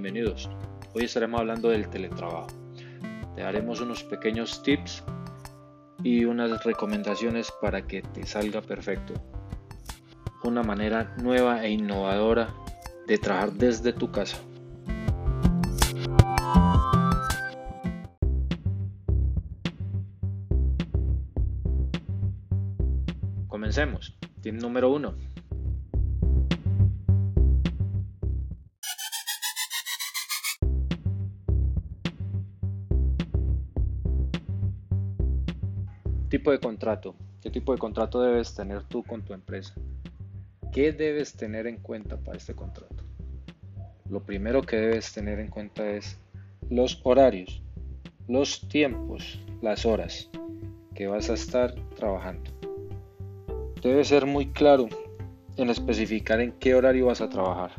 bienvenidos. Hoy estaremos hablando del teletrabajo. Te daremos unos pequeños tips y unas recomendaciones para que te salga perfecto. Una manera nueva e innovadora de trabajar desde tu casa. Comencemos. Tip número 1. Tipo de contrato. ¿Qué tipo de contrato debes tener tú con tu empresa? ¿Qué debes tener en cuenta para este contrato? Lo primero que debes tener en cuenta es los horarios, los tiempos, las horas que vas a estar trabajando. Debe ser muy claro en especificar en qué horario vas a trabajar.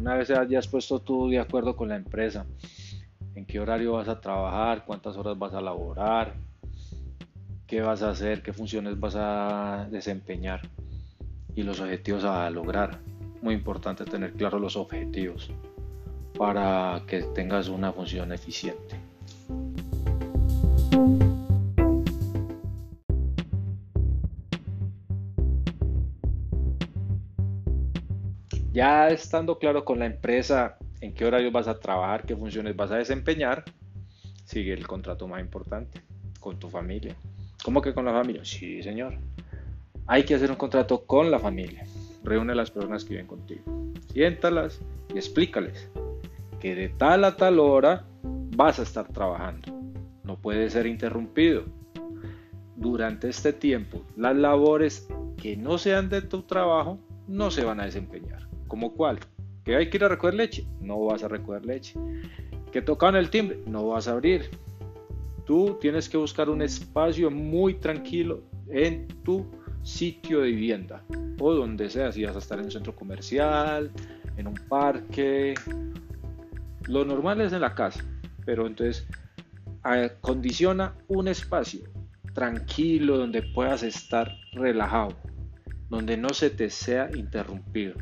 Una vez hayas puesto tú de acuerdo con la empresa, en qué horario vas a trabajar, cuántas horas vas a laborar, qué vas a hacer, qué funciones vas a desempeñar y los objetivos a lograr. Muy importante tener claros los objetivos para que tengas una función eficiente. Ya estando claro con la empresa en qué horario vas a trabajar, qué funciones vas a desempeñar, sigue el contrato más importante, con tu familia. ¿Cómo que con la familia? Sí, señor. Hay que hacer un contrato con la familia. Reúne a las personas que viven contigo. Siéntalas y explícales que de tal a tal hora vas a estar trabajando. No puede ser interrumpido. Durante este tiempo, las labores que no sean de tu trabajo no se van a desempeñar. ¿Como cuál? ¿Que hay que ir a recoger leche? No vas a recoger leche. ¿Que tocan el timbre? No vas a abrir. Tú tienes que buscar un espacio muy tranquilo en tu sitio de vivienda o donde sea, si vas a estar en un centro comercial, en un parque. Lo normal es en la casa, pero entonces condiciona un espacio tranquilo donde puedas estar relajado, donde no se te sea interrumpido.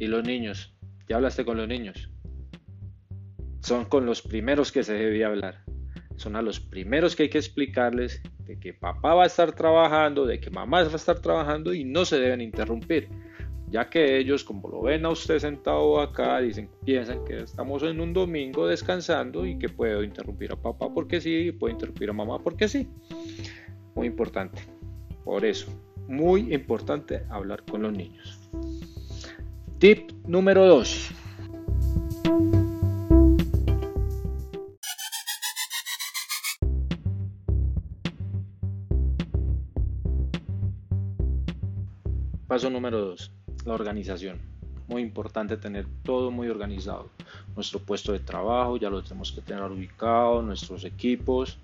Y los niños, ya hablaste con los niños. Son con los primeros que se debe hablar. Son a los primeros que hay que explicarles de que papá va a estar trabajando, de que mamá va a estar trabajando y no se deben interrumpir. Ya que ellos, como lo ven a usted sentado acá, dicen, piensan que estamos en un domingo descansando y que puedo interrumpir a papá porque sí, y puedo interrumpir a mamá porque sí. Muy importante. Por eso, muy importante hablar con los niños. Tip número 2. Paso número 2. La organización. Muy importante tener todo muy organizado. Nuestro puesto de trabajo ya lo tenemos que tener ubicado, nuestros equipos,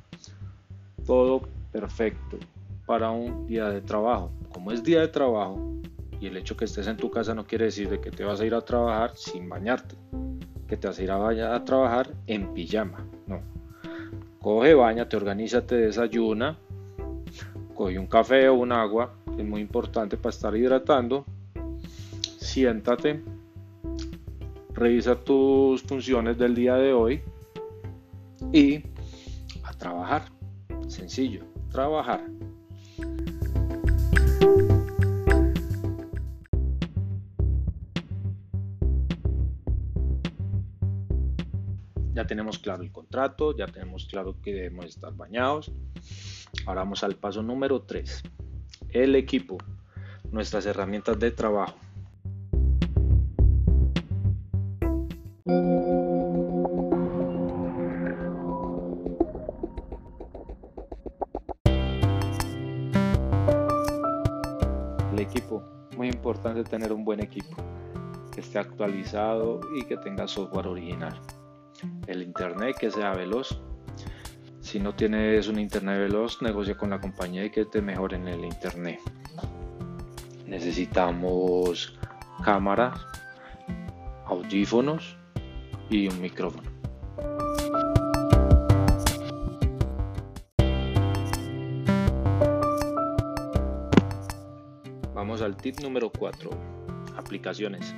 todo perfecto para un día de trabajo. Como es día de trabajo, y el hecho que estés en tu casa no quiere decir de que te vas a ir a trabajar sin bañarte, que te vas a ir a, trabajar en pijama, no. Coge, bañate, organízate, desayuna, coge un café o un agua, es muy importante para estar hidratando. Siéntate, revisa tus funciones del día de hoy y a trabajar. Sencillo, trabajar. Tenemos claro el contrato, ya tenemos claro que debemos estar bañados. Ahora vamos al paso número 3. El equipo, nuestras herramientas de trabajo. El equipo, muy importante tener un buen equipo, que esté actualizado y que tenga software original el internet que sea veloz. Si no tienes un internet veloz, negocia con la compañía y que te mejoren el internet. necesitamos cámaras, audífonos y un micrófono. Vamos al tip número 4, aplicaciones.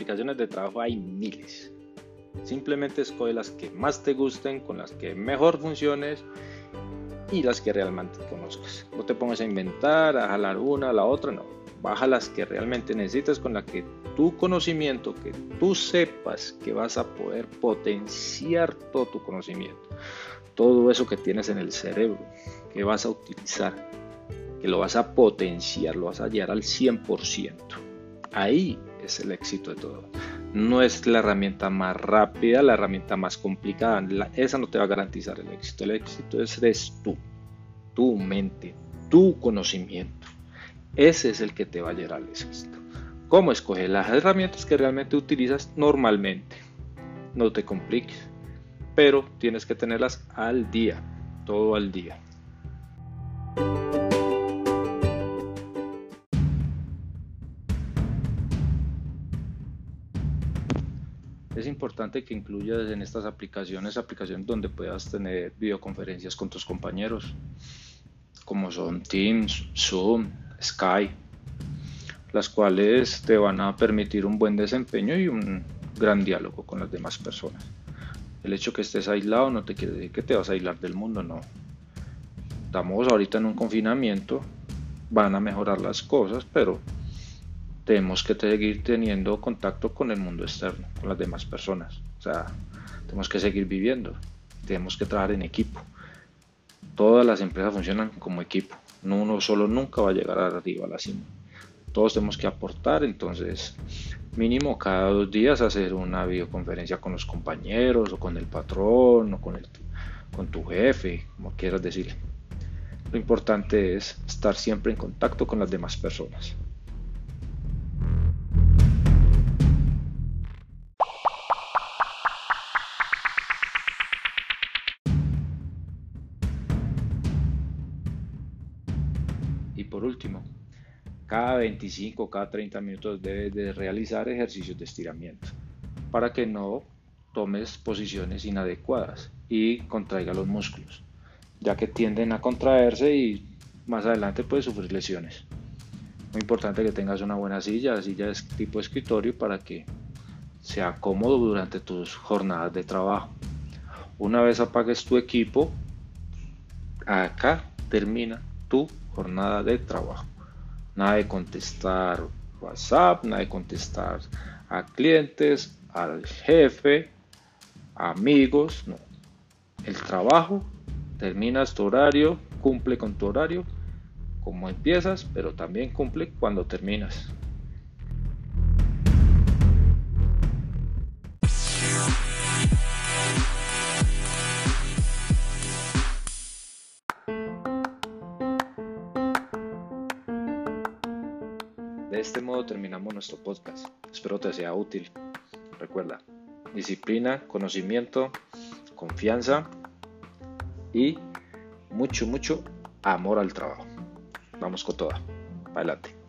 Aplicaciones de trabajo hay miles. Simplemente escoge las que más te gusten, con las que mejor funciones y las que realmente conozcas. No te pongas a inventar, a jalar una, la otra, no. Baja las que realmente necesitas, con las que tu conocimiento, que tú sepas que vas a poder potenciar todo tu conocimiento, todo eso que tienes en el cerebro, que vas a utilizar, que lo vas a potenciar, lo vas a llevar al 100%. Ahí es el éxito de todo. No es la herramienta más rápida, la herramienta más complicada. esa no te va a garantizar el éxito. El éxito es eres tú, tu mente, tu conocimiento. Ese es el que te va a llevar al éxito. ¿Cómo escoger las herramientas que realmente utilizas normalmente? No te compliques, pero tienes que tenerlas al día, todo al día. Es importante que incluyas en estas aplicaciones aplicaciones donde puedas tener videoconferencias con tus compañeros, como son Teams, Zoom, Skype, las cuales te van a permitir un buen desempeño y un gran diálogo con las demás personas. El hecho que estés aislado no te quiere decir que te vas a aislar del mundo, no. Estamos ahorita en un confinamiento, van a mejorar las cosas, pero tenemos que seguir teniendo contacto con el mundo externo, con las demás personas. O sea, tenemos que seguir viviendo, tenemos que trabajar en equipo. Todas las empresas funcionan como equipo, uno solo nunca va a llegar arriba a la cima. Todos tenemos que aportar, entonces mínimo cada dos días hacer una videoconferencia con los compañeros o con el patrón o con, el, con tu jefe, como quieras decirle. Lo importante es estar siempre en contacto con las demás personas. Por último, cada 25 o cada 30 minutos debes de realizar ejercicios de estiramiento para que no tomes posiciones inadecuadas y contraiga los músculos, ya que tienden a contraerse y más adelante puedes sufrir lesiones. Muy importante que tengas una buena silla, silla de tipo escritorio para que sea cómodo durante tus jornadas de trabajo. Una vez apagues tu equipo, acá termina tu jornada de trabajo. Nada de contestar WhatsApp, nada de contestar a clientes, al jefe, amigos, no. El trabajo, terminas tu horario, cumple con tu horario, como empiezas, pero también cumple cuando terminas. Podcast. Espero te sea útil. Recuerda, disciplina, conocimiento, confianza y mucho, mucho amor al trabajo. Vamos con toda. Adelante.